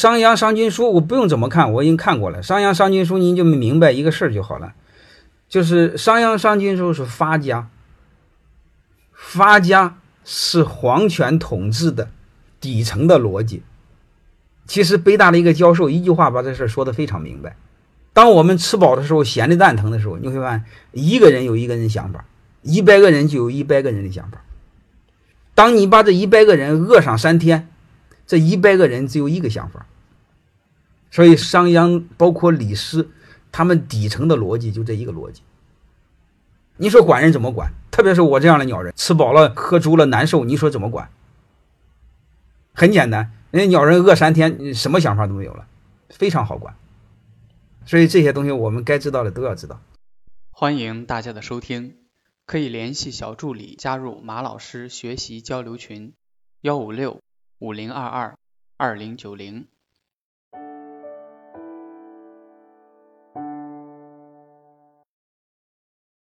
商鞅商君书，我不用怎么看，我已经看过了。商鞅商君书，您就明白一个事儿就好了，就是商鞅商君书是发家，发家是皇权统治的底层的逻辑。其实北大的一个教授一句话把这事说得非常明白：当我们吃饱的时候，闲的蛋疼的时候，你会发现一个人有一个人想法，一百个人就有一百个人的想法。当你把这一百个人饿上三天，这一百个人只有一个想法。所以商鞅包括李斯，他们底层的逻辑就这一个逻辑。你说管人怎么管？特别是我这样的鸟人，吃饱了喝足了难受，你说怎么管？很简单，人家鸟人饿三天，什么想法都没有了，非常好管。所以这些东西我们该知道的都要知道。欢迎大家的收听，可以联系小助理加入马老师学习交流群：幺五六五零二二二零九零。